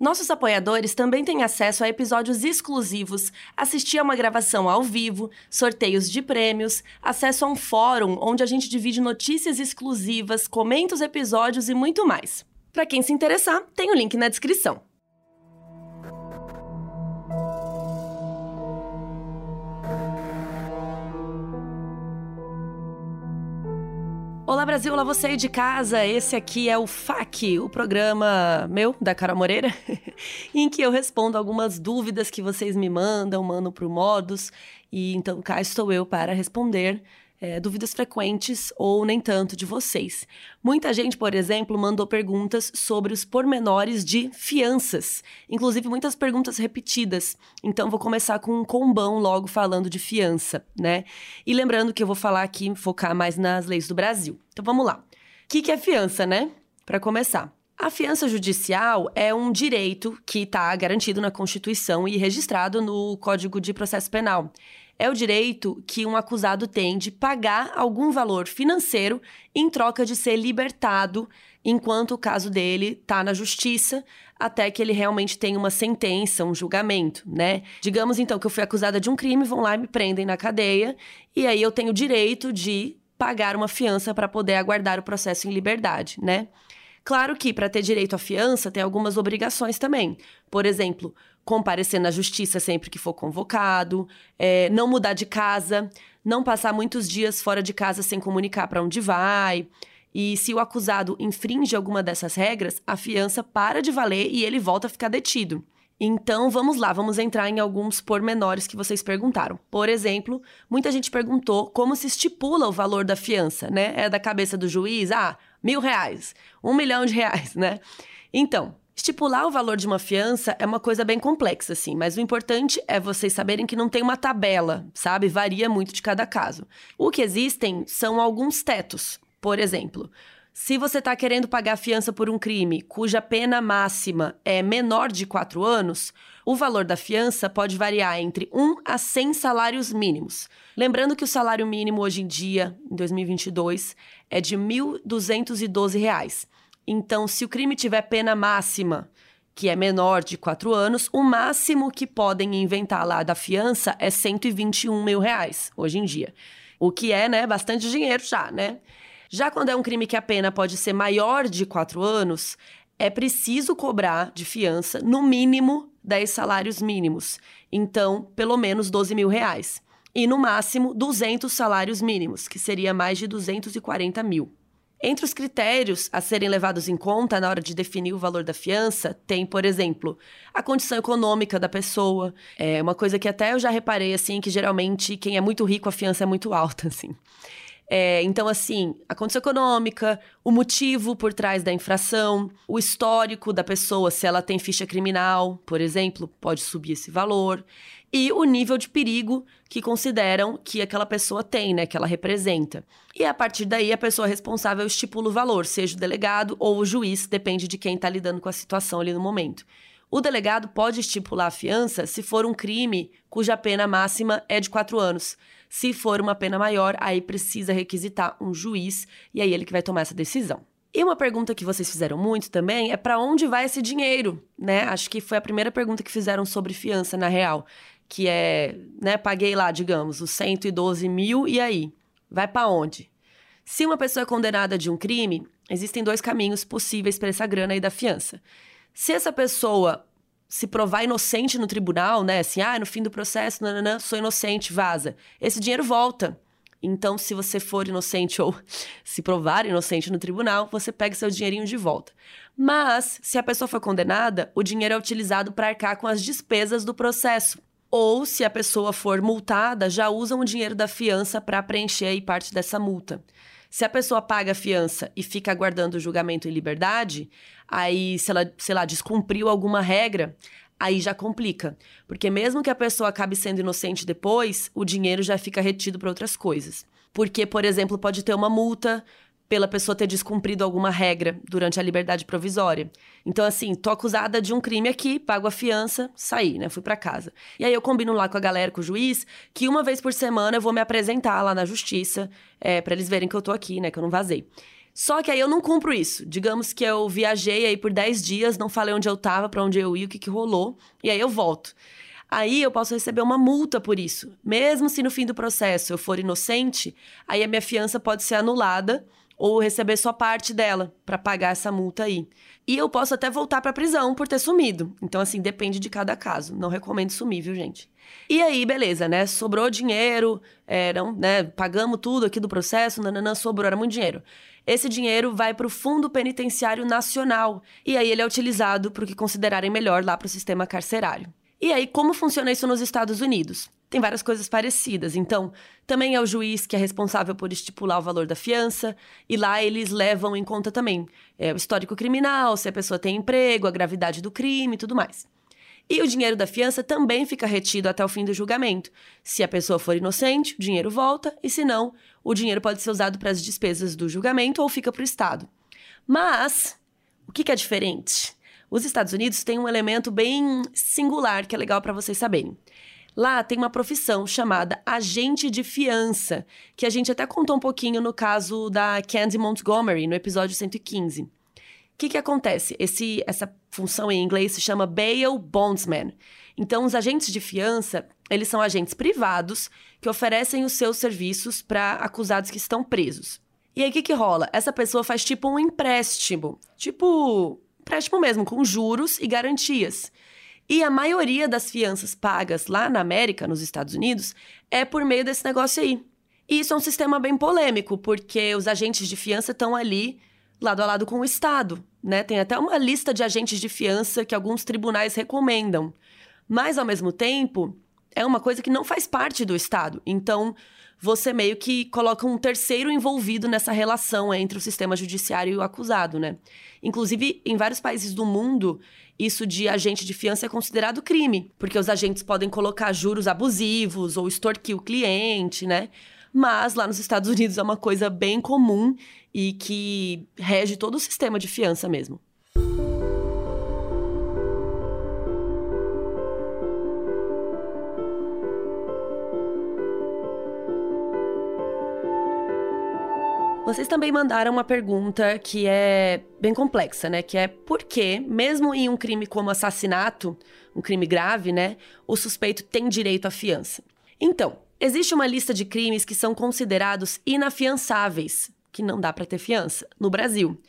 Nossos apoiadores também têm acesso a episódios exclusivos, assistir a uma gravação ao vivo, sorteios de prêmios, acesso a um fórum onde a gente divide notícias exclusivas, comenta os episódios e muito mais. Para quem se interessar, tem o link na descrição. Olá Brasil, olá você aí de casa. Esse aqui é o FAQ, o programa meu, da Carol Moreira, em que eu respondo algumas dúvidas que vocês me mandam, mando pro Modus. E então cá estou eu para responder é, dúvidas frequentes ou nem tanto de vocês. Muita gente, por exemplo, mandou perguntas sobre os pormenores de fianças, inclusive muitas perguntas repetidas. Então vou começar com um combão logo falando de fiança, né? E lembrando que eu vou falar aqui, focar mais nas leis do Brasil. Então vamos lá. O que, que é fiança, né? Para começar. A fiança judicial é um direito que está garantido na Constituição e registrado no Código de Processo Penal é o direito que um acusado tem de pagar algum valor financeiro em troca de ser libertado enquanto o caso dele está na justiça, até que ele realmente tenha uma sentença, um julgamento, né? Digamos então que eu fui acusada de um crime, vão lá e me prendem na cadeia, e aí eu tenho o direito de pagar uma fiança para poder aguardar o processo em liberdade, né? Claro que para ter direito à fiança tem algumas obrigações também. Por exemplo, comparecer na justiça sempre que for convocado, é, não mudar de casa, não passar muitos dias fora de casa sem comunicar para onde vai. E se o acusado infringe alguma dessas regras, a fiança para de valer e ele volta a ficar detido. Então vamos lá, vamos entrar em alguns pormenores que vocês perguntaram. Por exemplo, muita gente perguntou como se estipula o valor da fiança, né? É da cabeça do juiz? Ah, mil reais, um milhão de reais, né? Então, Estipular o valor de uma fiança é uma coisa bem complexa, assim, mas o importante é vocês saberem que não tem uma tabela, sabe? Varia muito de cada caso. O que existem são alguns tetos. Por exemplo, se você está querendo pagar fiança por um crime cuja pena máxima é menor de 4 anos, o valor da fiança pode variar entre 1 a 100 salários mínimos. Lembrando que o salário mínimo hoje em dia, em 2022, é de R$ 1.212. Então, se o crime tiver pena máxima, que é menor de 4 anos, o máximo que podem inventar lá da fiança é 121 mil reais, hoje em dia. O que é, né, bastante dinheiro já, né? Já quando é um crime que a pena pode ser maior de 4 anos, é preciso cobrar de fiança, no mínimo, 10 salários mínimos. Então, pelo menos 12 mil reais. E, no máximo, 200 salários mínimos, que seria mais de 240 mil. Entre os critérios a serem levados em conta na hora de definir o valor da fiança, tem, por exemplo, a condição econômica da pessoa. É uma coisa que até eu já reparei, assim, que geralmente quem é muito rico, a fiança é muito alta, assim. É, então, assim, a condição econômica, o motivo por trás da infração, o histórico da pessoa, se ela tem ficha criminal, por exemplo, pode subir esse valor e o nível de perigo que consideram que aquela pessoa tem, né, que ela representa. E a partir daí a pessoa responsável estipula o valor, seja o delegado ou o juiz, depende de quem está lidando com a situação ali no momento. O delegado pode estipular a fiança se for um crime cuja pena máxima é de quatro anos. Se for uma pena maior, aí precisa requisitar um juiz e aí ele que vai tomar essa decisão. E uma pergunta que vocês fizeram muito também é para onde vai esse dinheiro, né? Acho que foi a primeira pergunta que fizeram sobre fiança na real que é, né, paguei lá, digamos, os 112 mil, e aí? Vai para onde? Se uma pessoa é condenada de um crime, existem dois caminhos possíveis para essa grana aí da fiança. Se essa pessoa se provar inocente no tribunal, né, assim, ah, no fim do processo, nananã, sou inocente, vaza. Esse dinheiro volta. Então, se você for inocente ou se provar inocente no tribunal, você pega seu dinheirinho de volta. Mas, se a pessoa for condenada, o dinheiro é utilizado para arcar com as despesas do processo. Ou, se a pessoa for multada, já usam o dinheiro da fiança para preencher aí parte dessa multa. Se a pessoa paga a fiança e fica aguardando o julgamento em liberdade, aí, se ela, sei lá, descumpriu alguma regra, aí já complica. Porque mesmo que a pessoa acabe sendo inocente depois, o dinheiro já fica retido para outras coisas. Porque, por exemplo, pode ter uma multa pela pessoa ter descumprido alguma regra durante a liberdade provisória. Então, assim, tô acusada de um crime aqui, pago a fiança, saí, né? Fui para casa. E aí eu combino lá com a galera, com o juiz, que uma vez por semana eu vou me apresentar lá na justiça, é, para eles verem que eu tô aqui, né? Que eu não vazei. Só que aí eu não cumpro isso. Digamos que eu viajei aí por 10 dias, não falei onde eu tava, para onde eu ia, o que, que rolou, e aí eu volto. Aí eu posso receber uma multa por isso. Mesmo se no fim do processo eu for inocente, aí a minha fiança pode ser anulada ou receber só parte dela para pagar essa multa aí. E eu posso até voltar para prisão por ter sumido. Então assim, depende de cada caso. Não recomendo sumir, viu, gente? E aí, beleza, né? Sobrou dinheiro, eram, né? Pagamos tudo aqui do processo, nananã, sobrou, era muito dinheiro. Esse dinheiro vai para o Fundo Penitenciário Nacional. E aí ele é utilizado para o que considerarem melhor lá para o sistema carcerário. E aí, como funciona isso nos Estados Unidos? tem várias coisas parecidas. Então, também é o juiz que é responsável por estipular o valor da fiança, e lá eles levam em conta também é, o histórico criminal, se a pessoa tem emprego, a gravidade do crime e tudo mais. E o dinheiro da fiança também fica retido até o fim do julgamento. Se a pessoa for inocente, o dinheiro volta, e se não, o dinheiro pode ser usado para as despesas do julgamento ou fica para o Estado. Mas, o que, que é diferente? Os Estados Unidos têm um elemento bem singular que é legal para vocês saberem. Lá tem uma profissão chamada agente de fiança, que a gente até contou um pouquinho no caso da Candy Montgomery, no episódio 115. Que, que acontece? Esse, essa função em inglês se chama bail bondsman. Então, os agentes de fiança, eles são agentes privados que oferecem os seus serviços para acusados que estão presos. E aí, o que, que rola? Essa pessoa faz tipo um empréstimo. Tipo, empréstimo mesmo, com juros e garantias. E a maioria das fianças pagas lá na América, nos Estados Unidos, é por meio desse negócio aí. E isso é um sistema bem polêmico, porque os agentes de fiança estão ali lado a lado com o Estado, né? Tem até uma lista de agentes de fiança que alguns tribunais recomendam. Mas, ao mesmo tempo, é uma coisa que não faz parte do Estado. Então, você meio que coloca um terceiro envolvido nessa relação entre o sistema judiciário e o acusado, né? Inclusive, em vários países do mundo, isso de agente de fiança é considerado crime, porque os agentes podem colocar juros abusivos ou extorquir o cliente, né? Mas lá nos Estados Unidos é uma coisa bem comum e que rege todo o sistema de fiança mesmo. Vocês também mandaram uma pergunta que é bem complexa, né? Que é por que, mesmo em um crime como assassinato, um crime grave, né, o suspeito tem direito à fiança? Então, existe uma lista de crimes que são considerados inafiançáveis, que não dá para ter fiança, no Brasil,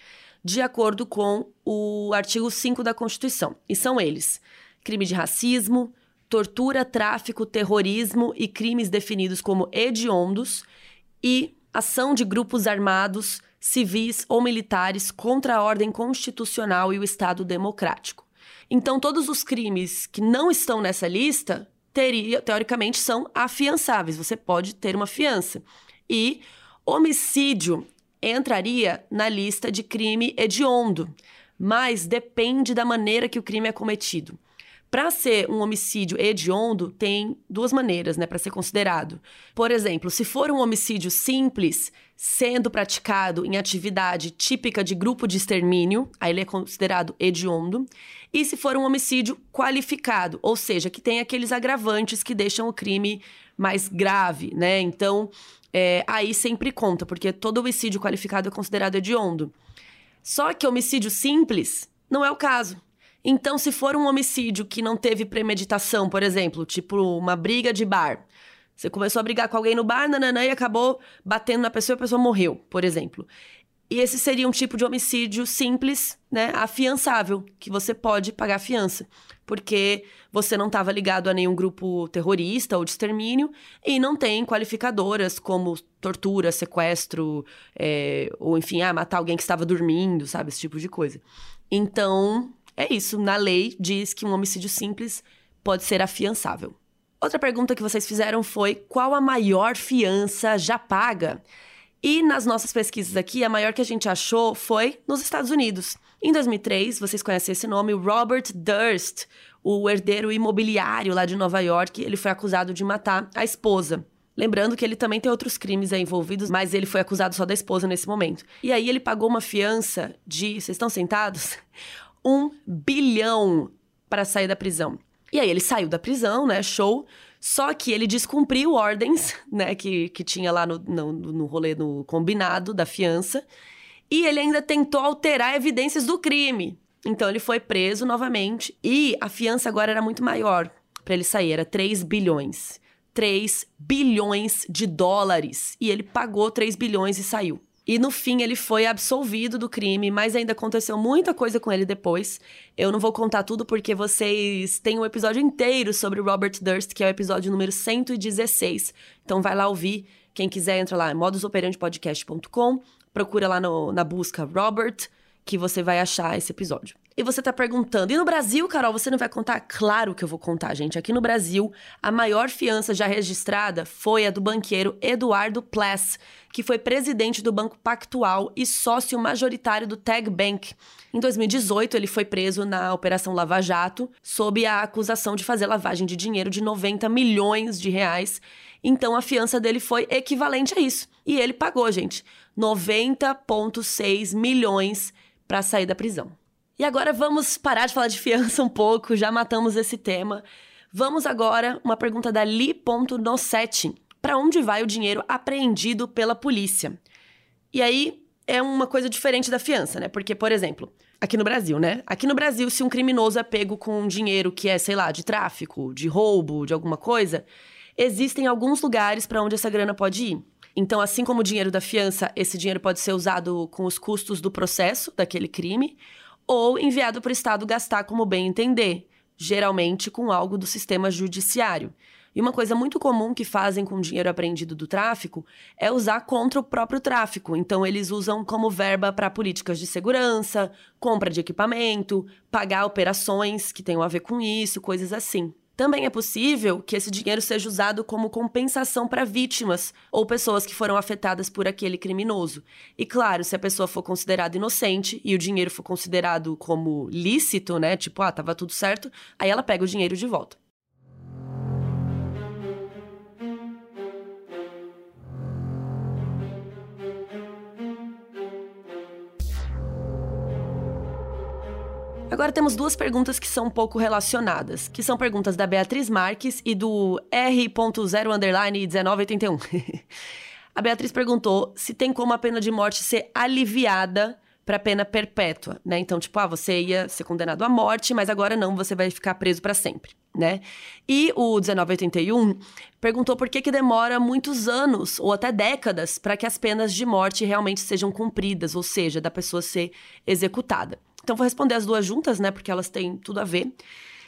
de acordo com o artigo 5 da Constituição. E são eles: crime de racismo, tortura, tráfico, terrorismo e crimes definidos como hediondos e ação de grupos armados, civis ou militares contra a ordem constitucional e o Estado democrático. Então, todos os crimes que não estão nessa lista, teria, teoricamente, são afiançáveis. Você pode ter uma fiança. E homicídio entraria na lista de crime hediondo, mas depende da maneira que o crime é cometido. Para ser um homicídio hediondo, tem duas maneiras, né, para ser considerado. Por exemplo, se for um homicídio simples, sendo praticado em atividade típica de grupo de extermínio, aí ele é considerado hediondo. E se for um homicídio qualificado, ou seja, que tem aqueles agravantes que deixam o crime mais grave, né? Então, é, aí sempre conta, porque todo homicídio qualificado é considerado hediondo. Só que homicídio simples não é o caso. Então, se for um homicídio que não teve premeditação, por exemplo, tipo uma briga de bar, você começou a brigar com alguém no bar, nananã, e acabou batendo na pessoa e a pessoa morreu, por exemplo. E esse seria um tipo de homicídio simples, né, afiançável, que você pode pagar fiança, porque você não estava ligado a nenhum grupo terrorista ou de extermínio e não tem qualificadoras como tortura, sequestro, é, ou enfim, ah, matar alguém que estava dormindo, sabe, esse tipo de coisa. Então, é isso, na lei diz que um homicídio simples pode ser afiançável. Outra pergunta que vocês fizeram foi: qual a maior fiança já paga? E nas nossas pesquisas aqui, a maior que a gente achou foi nos Estados Unidos. Em 2003, vocês conhecem esse nome, Robert Durst, o herdeiro imobiliário lá de Nova York, ele foi acusado de matar a esposa. Lembrando que ele também tem outros crimes envolvidos, mas ele foi acusado só da esposa nesse momento. E aí ele pagou uma fiança de. Vocês estão sentados? Um bilhão para sair da prisão. E aí ele saiu da prisão, né? Show. Só que ele descumpriu ordens, né? Que, que tinha lá no, no, no rolê no combinado da fiança. E ele ainda tentou alterar evidências do crime. Então ele foi preso novamente. E a fiança agora era muito maior para ele sair, era 3 bilhões. 3 bilhões de dólares. E ele pagou 3 bilhões e saiu. E no fim ele foi absolvido do crime, mas ainda aconteceu muita coisa com ele depois. Eu não vou contar tudo porque vocês têm um episódio inteiro sobre Robert Durst, que é o episódio número 116. Então vai lá ouvir. Quem quiser entra lá, modusoperandepodcast.com, procura lá no, na busca Robert, que você vai achar esse episódio. E você tá perguntando, e no Brasil, Carol, você não vai contar? Claro que eu vou contar, gente. Aqui no Brasil, a maior fiança já registrada foi a do banqueiro Eduardo Pless, que foi presidente do Banco Pactual e sócio majoritário do Tag Bank. Em 2018, ele foi preso na Operação Lava Jato, sob a acusação de fazer lavagem de dinheiro de 90 milhões de reais. Então, a fiança dele foi equivalente a isso. E ele pagou, gente, 90,6 milhões para sair da prisão. E agora vamos parar de falar de fiança um pouco, já matamos esse tema. Vamos agora uma pergunta da Li.nosset. Para onde vai o dinheiro apreendido pela polícia? E aí é uma coisa diferente da fiança, né? Porque, por exemplo, aqui no Brasil, né? Aqui no Brasil, se um criminoso é pego com dinheiro que é, sei lá, de tráfico, de roubo, de alguma coisa, existem alguns lugares para onde essa grana pode ir. Então, assim como o dinheiro da fiança, esse dinheiro pode ser usado com os custos do processo daquele crime, ou enviado para o Estado gastar como bem entender, geralmente com algo do sistema judiciário. E uma coisa muito comum que fazem com dinheiro apreendido do tráfico é usar contra o próprio tráfico. Então, eles usam como verba para políticas de segurança, compra de equipamento, pagar operações que tenham a ver com isso, coisas assim. Também é possível que esse dinheiro seja usado como compensação para vítimas ou pessoas que foram afetadas por aquele criminoso. E claro, se a pessoa for considerada inocente e o dinheiro for considerado como lícito, né? Tipo, ah, tava tudo certo, aí ela pega o dinheiro de volta. Agora temos duas perguntas que são um pouco relacionadas, que são perguntas da Beatriz Marques e do R.01981. a Beatriz perguntou se tem como a pena de morte ser aliviada para pena perpétua, né? Então, tipo, ah, você ia ser condenado à morte, mas agora não, você vai ficar preso para sempre, né? E o 1981 perguntou por que que demora muitos anos ou até décadas para que as penas de morte realmente sejam cumpridas, ou seja, da pessoa ser executada. Então, vou responder as duas juntas, né? Porque elas têm tudo a ver.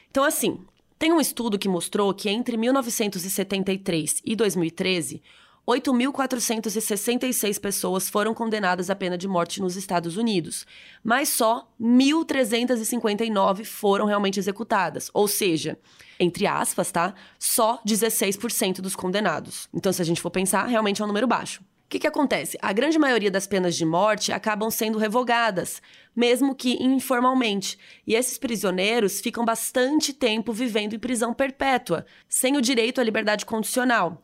Então, assim, tem um estudo que mostrou que entre 1973 e 2013, 8.466 pessoas foram condenadas à pena de morte nos Estados Unidos, mas só 1.359 foram realmente executadas. Ou seja, entre aspas, tá? Só 16% dos condenados. Então, se a gente for pensar, realmente é um número baixo que, que acontece? A grande maioria das penas de morte acabam sendo revogadas, mesmo que informalmente. E esses prisioneiros ficam bastante tempo vivendo em prisão perpétua, sem o direito à liberdade condicional.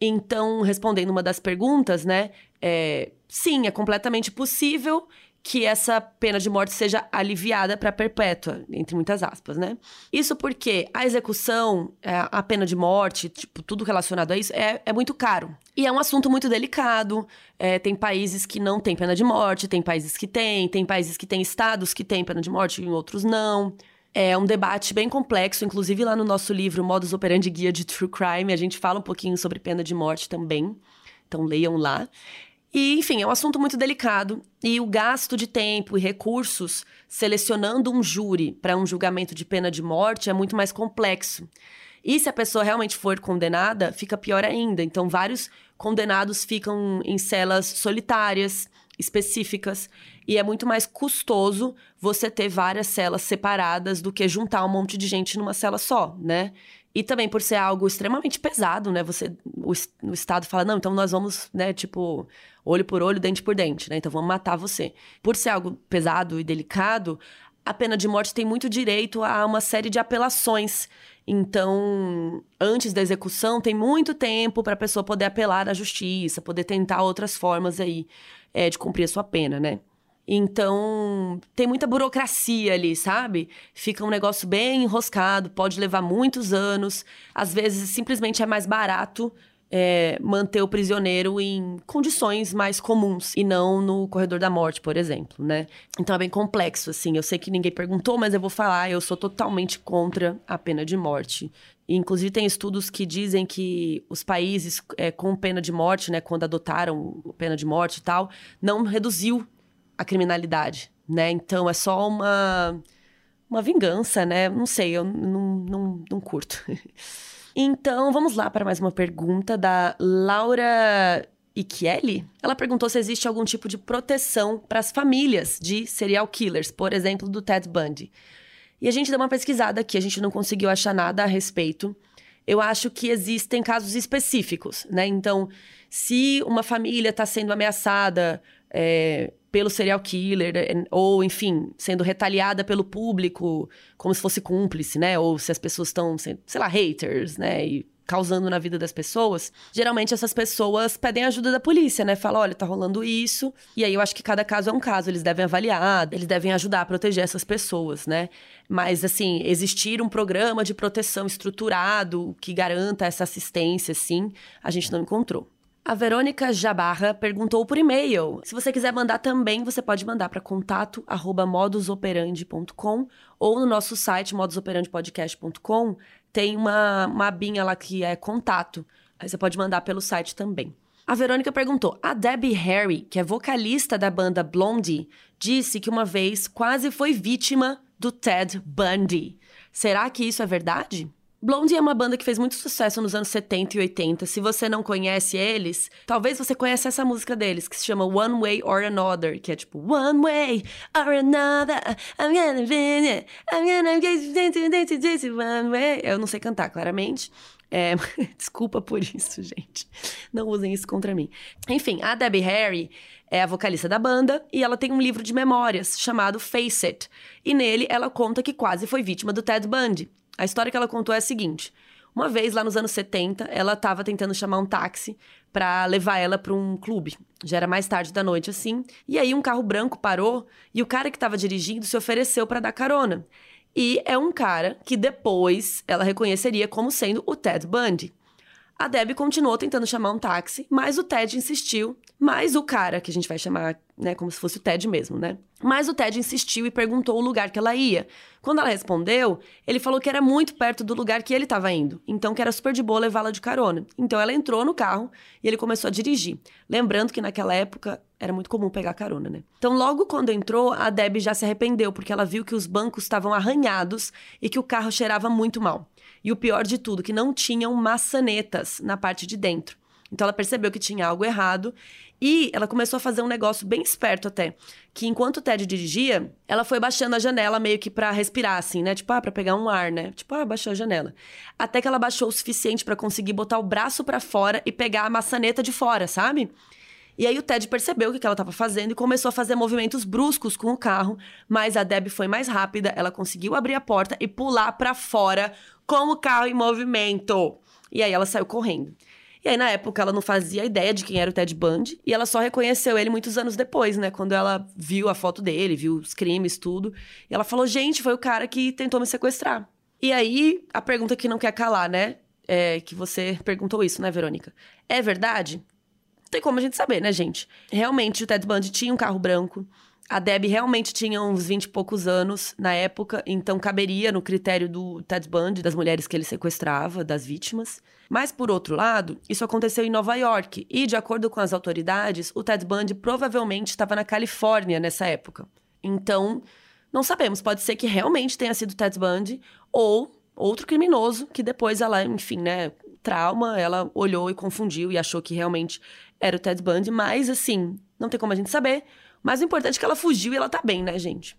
Então, respondendo uma das perguntas, né? É, sim, é completamente possível que essa pena de morte seja aliviada para perpétua, entre muitas aspas, né? Isso porque a execução, é, a pena de morte, tipo, tudo relacionado a isso, é, é muito caro. E é um assunto muito delicado. É, tem países que não têm pena de morte, tem países que têm, tem países que têm estados que têm pena de morte e outros não. É um debate bem complexo, inclusive lá no nosso livro Modus Operandi Guia de True Crime, a gente fala um pouquinho sobre pena de morte também. Então leiam lá. E, enfim, é um assunto muito delicado e o gasto de tempo e recursos selecionando um júri para um julgamento de pena de morte é muito mais complexo. E se a pessoa realmente for condenada, fica pior ainda. Então, vários condenados ficam em celas solitárias, específicas, e é muito mais custoso você ter várias celas separadas do que juntar um monte de gente numa cela só, né? E também por ser algo extremamente pesado, né? Você, o, o Estado fala, não, então nós vamos, né, tipo, olho por olho, dente por dente, né? Então vamos matar você. Por ser algo pesado e delicado, a pena de morte tem muito direito a uma série de apelações. Então, antes da execução, tem muito tempo para a pessoa poder apelar à justiça, poder tentar outras formas aí é, de cumprir a sua pena, né? Então, tem muita burocracia ali, sabe? Fica um negócio bem enroscado, pode levar muitos anos. Às vezes, simplesmente é mais barato é, manter o prisioneiro em condições mais comuns e não no corredor da morte, por exemplo, né? Então é bem complexo, assim. Eu sei que ninguém perguntou, mas eu vou falar. Eu sou totalmente contra a pena de morte. Inclusive, tem estudos que dizem que os países é, com pena de morte, né, quando adotaram pena de morte e tal, não reduziu a criminalidade, né? Então é só uma, uma vingança, né? Não sei, eu não, não, não curto. Então, vamos lá para mais uma pergunta da Laura Ichieli. Ela perguntou se existe algum tipo de proteção para as famílias de serial killers, por exemplo, do Ted Bundy. E a gente deu uma pesquisada aqui, a gente não conseguiu achar nada a respeito. Eu acho que existem casos específicos, né? Então, se uma família está sendo ameaçada é, pelo serial killer, eh, ou, enfim, sendo retaliada pelo público como se fosse cúmplice, né? Ou se as pessoas estão, sei lá, haters, né? E causando na vida das pessoas, geralmente essas pessoas pedem ajuda da polícia, né? Fala, olha, tá rolando isso. E aí eu acho que cada caso é um caso, eles devem avaliar, eles devem ajudar a proteger essas pessoas, né? Mas assim, existir um programa de proteção estruturado que garanta essa assistência, sim, a gente não encontrou. A Verônica Jabarra perguntou por e-mail. Se você quiser mandar também, você pode mandar para contato@modusoperandi.com ou no nosso site modusoperandipodcast.com tem uma, uma abinha lá que é contato. Aí você pode mandar pelo site também. A Verônica perguntou: A Debbie Harry, que é vocalista da banda Blondie, disse que uma vez quase foi vítima do Ted Bundy. Será que isso é verdade? Blondie é uma banda que fez muito sucesso nos anos 70 e 80. Se você não conhece eles, talvez você conheça essa música deles, que se chama One Way or Another, que é tipo One Way or Another, I'm gonna be, I'm gonna get this one way. Eu não sei cantar, claramente. É, desculpa por isso, gente. Não usem isso contra mim. Enfim, a Debbie Harry é a vocalista da banda e ela tem um livro de memórias chamado Face It. E nele ela conta que quase foi vítima do Ted Bundy. A história que ela contou é a seguinte: uma vez, lá nos anos 70, ela estava tentando chamar um táxi para levar ela para um clube. Já era mais tarde da noite, assim. E aí, um carro branco parou e o cara que estava dirigindo se ofereceu para dar carona. E é um cara que depois ela reconheceria como sendo o Ted Bundy. A Debbie continuou tentando chamar um táxi, mas o Ted insistiu. Mas o cara, que a gente vai chamar, né, como se fosse o Ted mesmo, né? Mas o Ted insistiu e perguntou o lugar que ela ia. Quando ela respondeu, ele falou que era muito perto do lugar que ele estava indo, então que era super de boa levá-la de carona. Então ela entrou no carro e ele começou a dirigir. Lembrando que naquela época era muito comum pegar carona, né? Então logo quando entrou, a Debbie já se arrependeu porque ela viu que os bancos estavam arranhados e que o carro cheirava muito mal. E o pior de tudo, que não tinham maçanetas na parte de dentro. Então ela percebeu que tinha algo errado e ela começou a fazer um negócio bem esperto até, que enquanto o Ted dirigia, ela foi baixando a janela meio que para respirar assim, né? Tipo, ah, para pegar um ar, né? Tipo, ah, baixou a janela. Até que ela baixou o suficiente para conseguir botar o braço para fora e pegar a maçaneta de fora, sabe? E aí o Ted percebeu o que ela estava fazendo e começou a fazer movimentos bruscos com o carro, mas a Deb foi mais rápida, ela conseguiu abrir a porta e pular para fora com o carro em movimento. E aí ela saiu correndo. E aí, na época, ela não fazia ideia de quem era o Ted Bundy. E ela só reconheceu ele muitos anos depois, né? Quando ela viu a foto dele, viu os crimes, tudo. E ela falou: gente, foi o cara que tentou me sequestrar. E aí, a pergunta que não quer calar, né? É que você perguntou isso, né, Verônica? É verdade? Tem como a gente saber, né, gente? Realmente, o Ted Bundy tinha um carro branco. A Deb realmente tinha uns 20 e poucos anos na época, então caberia no critério do Ted Bundy, das mulheres que ele sequestrava, das vítimas. Mas, por outro lado, isso aconteceu em Nova York e, de acordo com as autoridades, o Ted Bundy provavelmente estava na Califórnia nessa época. Então, não sabemos, pode ser que realmente tenha sido Ted Bundy ou outro criminoso que depois ela, enfim, né, trauma, ela olhou e confundiu e achou que realmente era o Ted Bundy, mas assim, não tem como a gente saber. Mas o importante é que ela fugiu e ela tá bem, né, gente?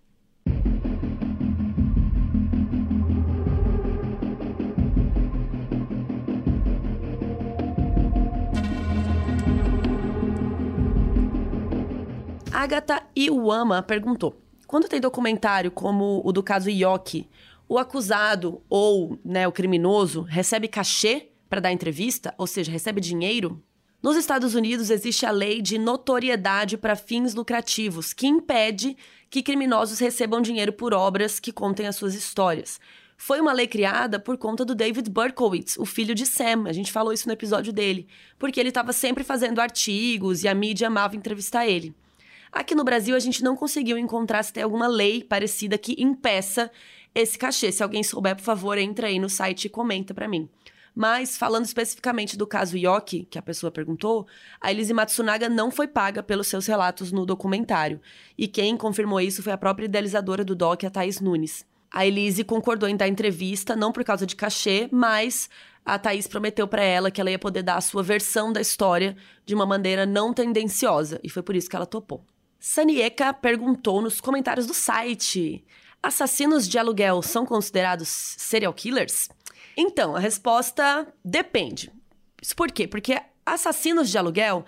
Agatha Iwama perguntou: quando tem documentário como o do caso Yoki, o acusado ou né, o criminoso recebe cachê para dar entrevista, ou seja, recebe dinheiro. Nos Estados Unidos existe a lei de notoriedade para fins lucrativos, que impede que criminosos recebam dinheiro por obras que contem as suas histórias. Foi uma lei criada por conta do David Berkowitz, o filho de Sam. A gente falou isso no episódio dele. Porque ele estava sempre fazendo artigos e a mídia amava entrevistar ele. Aqui no Brasil, a gente não conseguiu encontrar se tem alguma lei parecida que impeça esse cachê. Se alguém souber, por favor, entra aí no site e comenta para mim. Mas, falando especificamente do caso Yoki, que a pessoa perguntou, a Elise Matsunaga não foi paga pelos seus relatos no documentário. E quem confirmou isso foi a própria idealizadora do doc, a Thaís Nunes. A Elise concordou em dar entrevista, não por causa de cachê, mas a Thaís prometeu para ela que ela ia poder dar a sua versão da história de uma maneira não tendenciosa, e foi por isso que ela topou. Sanieka perguntou nos comentários do site: assassinos de aluguel são considerados serial killers? Então, a resposta depende. Isso por quê? Porque assassinos de aluguel,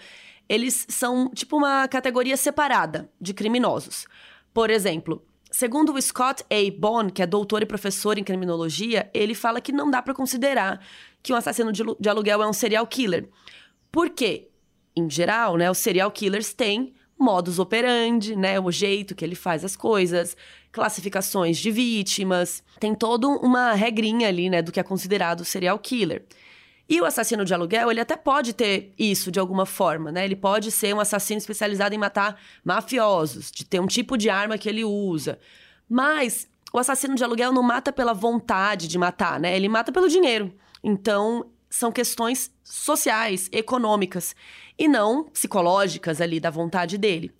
eles são tipo uma categoria separada de criminosos. Por exemplo, Segundo o Scott A. Bond, que é doutor e professor em criminologia, ele fala que não dá para considerar que um assassino de aluguel é um serial killer. Por quê? Em geral, né, os serial killers têm modus operandi, né, o jeito que ele faz as coisas, classificações de vítimas, tem toda uma regrinha ali, né, do que é considerado serial killer. E o assassino de aluguel, ele até pode ter isso de alguma forma, né? Ele pode ser um assassino especializado em matar mafiosos, de ter um tipo de arma que ele usa. Mas o assassino de aluguel não mata pela vontade de matar, né? Ele mata pelo dinheiro. Então, são questões sociais, econômicas, e não psicológicas ali da vontade dele.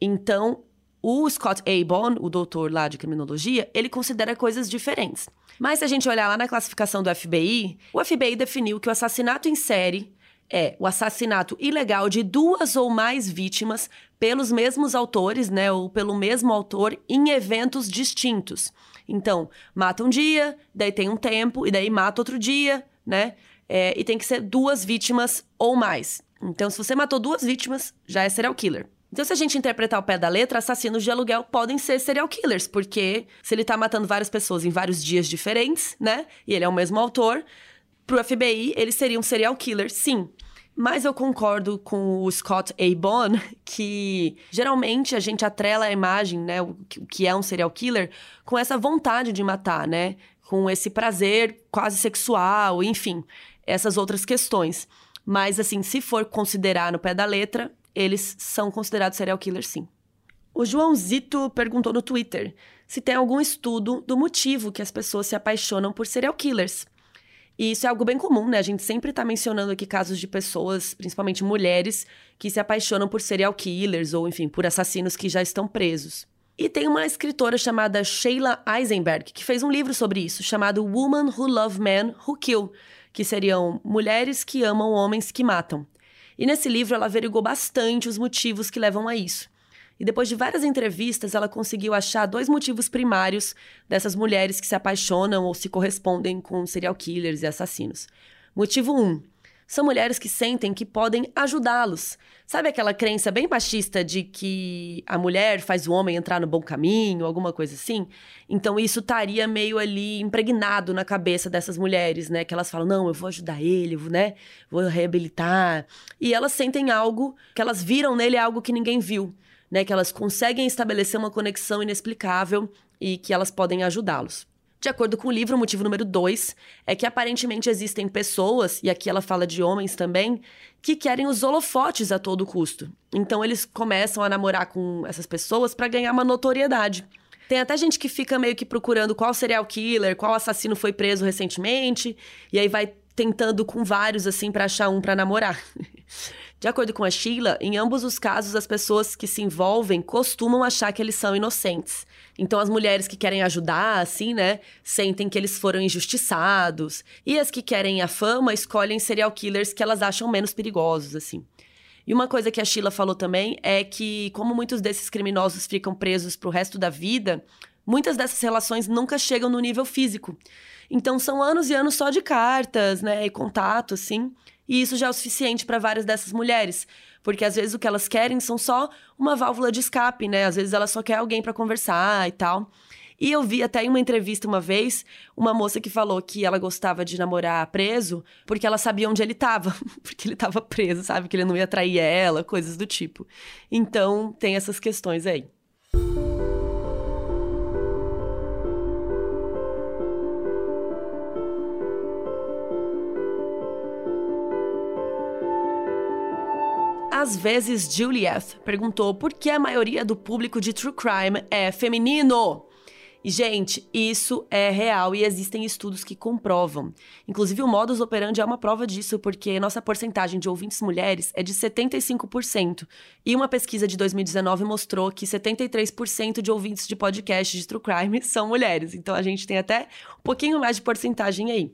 Então, o Scott Abon, o doutor lá de criminologia, ele considera coisas diferentes. Mas se a gente olhar lá na classificação do FBI, o FBI definiu que o assassinato em série é o assassinato ilegal de duas ou mais vítimas pelos mesmos autores, né, ou pelo mesmo autor em eventos distintos. Então, mata um dia, daí tem um tempo, e daí mata outro dia, né? É, e tem que ser duas vítimas ou mais. Então, se você matou duas vítimas, já é serial killer. Então, se a gente interpretar o pé da letra, assassinos de aluguel podem ser serial killers, porque se ele tá matando várias pessoas em vários dias diferentes, né? E ele é o mesmo autor, pro FBI ele seria um serial killer, sim. Mas eu concordo com o Scott A. Bond que geralmente a gente atrela a imagem, né, o que é um serial killer, com essa vontade de matar, né? Com esse prazer quase sexual, enfim, essas outras questões. Mas assim, se for considerar no pé da letra, eles são considerados serial killers, sim. O João Zito perguntou no Twitter se tem algum estudo do motivo que as pessoas se apaixonam por serial killers. E isso é algo bem comum, né? A gente sempre está mencionando aqui casos de pessoas, principalmente mulheres, que se apaixonam por serial killers ou, enfim, por assassinos que já estão presos. E tem uma escritora chamada Sheila Eisenberg que fez um livro sobre isso, chamado Woman Who Love Men Who Kill, que seriam mulheres que amam homens que matam. E nesse livro ela averigou bastante os motivos que levam a isso. E depois de várias entrevistas, ela conseguiu achar dois motivos primários dessas mulheres que se apaixonam ou se correspondem com serial killers e assassinos. Motivo 1: um, são mulheres que sentem que podem ajudá-los. Sabe aquela crença bem machista de que a mulher faz o homem entrar no bom caminho, alguma coisa assim? Então isso estaria meio ali impregnado na cabeça dessas mulheres, né? Que elas falam: "Não, eu vou ajudar ele, vou, né? Vou reabilitar". E elas sentem algo que elas viram nele algo que ninguém viu, né? Que elas conseguem estabelecer uma conexão inexplicável e que elas podem ajudá-los. De acordo com o livro, o motivo número dois é que aparentemente existem pessoas, e aqui ela fala de homens também, que querem os holofotes a todo custo. Então eles começam a namorar com essas pessoas para ganhar uma notoriedade. Tem até gente que fica meio que procurando qual serial killer, qual assassino foi preso recentemente, e aí vai tentando com vários assim para achar um para namorar. De acordo com a Sheila, em ambos os casos as pessoas que se envolvem costumam achar que eles são inocentes. Então as mulheres que querem ajudar, assim, né, sentem que eles foram injustiçados. E as que querem a fama escolhem serial killers que elas acham menos perigosos, assim. E uma coisa que a Sheila falou também é que, como muitos desses criminosos ficam presos pro resto da vida, muitas dessas relações nunca chegam no nível físico. Então são anos e anos só de cartas, né, e contato, assim. E isso já é o suficiente para várias dessas mulheres, porque às vezes o que elas querem são só uma válvula de escape, né? Às vezes ela só quer alguém para conversar e tal. E eu vi até em uma entrevista uma vez uma moça que falou que ela gostava de namorar preso porque ela sabia onde ele estava, porque ele estava preso, sabe? Que ele não ia trair ela, coisas do tipo. Então, tem essas questões aí. Às vezes, Juliet perguntou por que a maioria do público de True Crime é feminino. Gente, isso é real e existem estudos que comprovam. Inclusive, o modus operandi é uma prova disso, porque nossa porcentagem de ouvintes mulheres é de 75%. E uma pesquisa de 2019 mostrou que 73% de ouvintes de podcast de True Crime são mulheres. Então, a gente tem até um pouquinho mais de porcentagem aí.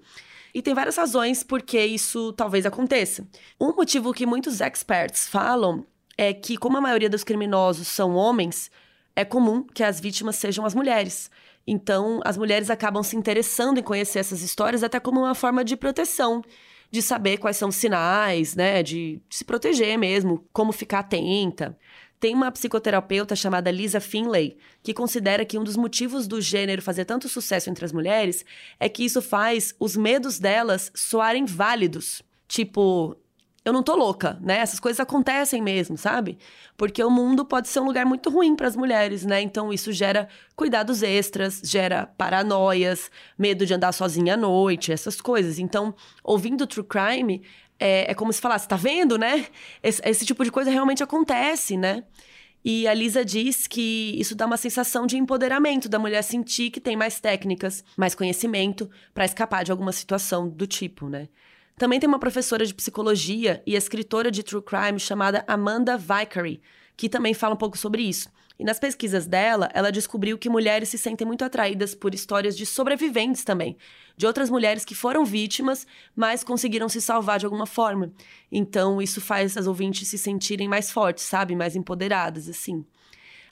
E tem várias razões por que isso talvez aconteça. Um motivo que muitos experts falam é que, como a maioria dos criminosos são homens, é comum que as vítimas sejam as mulheres. Então, as mulheres acabam se interessando em conhecer essas histórias até como uma forma de proteção, de saber quais são os sinais, né, de, de se proteger mesmo, como ficar atenta. Tem uma psicoterapeuta chamada Lisa Finlay, que considera que um dos motivos do gênero fazer tanto sucesso entre as mulheres é que isso faz os medos delas soarem válidos. Tipo, eu não tô louca, né? Essas coisas acontecem mesmo, sabe? Porque o mundo pode ser um lugar muito ruim para as mulheres, né? Então isso gera cuidados extras, gera paranoias, medo de andar sozinha à noite, essas coisas. Então, ouvindo true crime é, é como se falasse, tá vendo, né? Esse, esse tipo de coisa realmente acontece, né? E a Lisa diz que isso dá uma sensação de empoderamento da mulher sentir que tem mais técnicas, mais conhecimento para escapar de alguma situação do tipo, né? Também tem uma professora de psicologia e escritora de true crime chamada Amanda Vicary, que também fala um pouco sobre isso. E nas pesquisas dela, ela descobriu que mulheres se sentem muito atraídas por histórias de sobreviventes também, de outras mulheres que foram vítimas, mas conseguiram se salvar de alguma forma. Então, isso faz as ouvintes se sentirem mais fortes, sabe? Mais empoderadas, assim.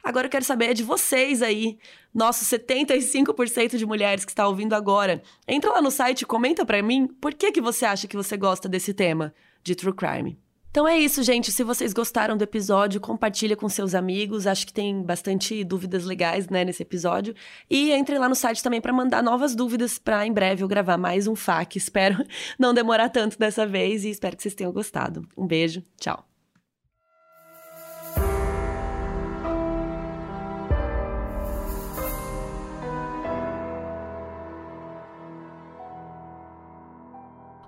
Agora eu quero saber de vocês aí, nossos 75% de mulheres que está ouvindo agora. Entra lá no site e comenta para mim por que, que você acha que você gosta desse tema de true crime. Então é isso, gente. Se vocês gostaram do episódio, compartilha com seus amigos. Acho que tem bastante dúvidas legais, né, nesse episódio. E entre lá no site também para mandar novas dúvidas para em breve eu gravar mais um FAQ. Espero não demorar tanto dessa vez e espero que vocês tenham gostado. Um beijo, tchau.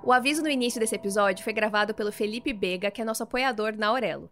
O aviso no início desse episódio foi gravado pelo Felipe Bega, que é nosso apoiador na Aurelo.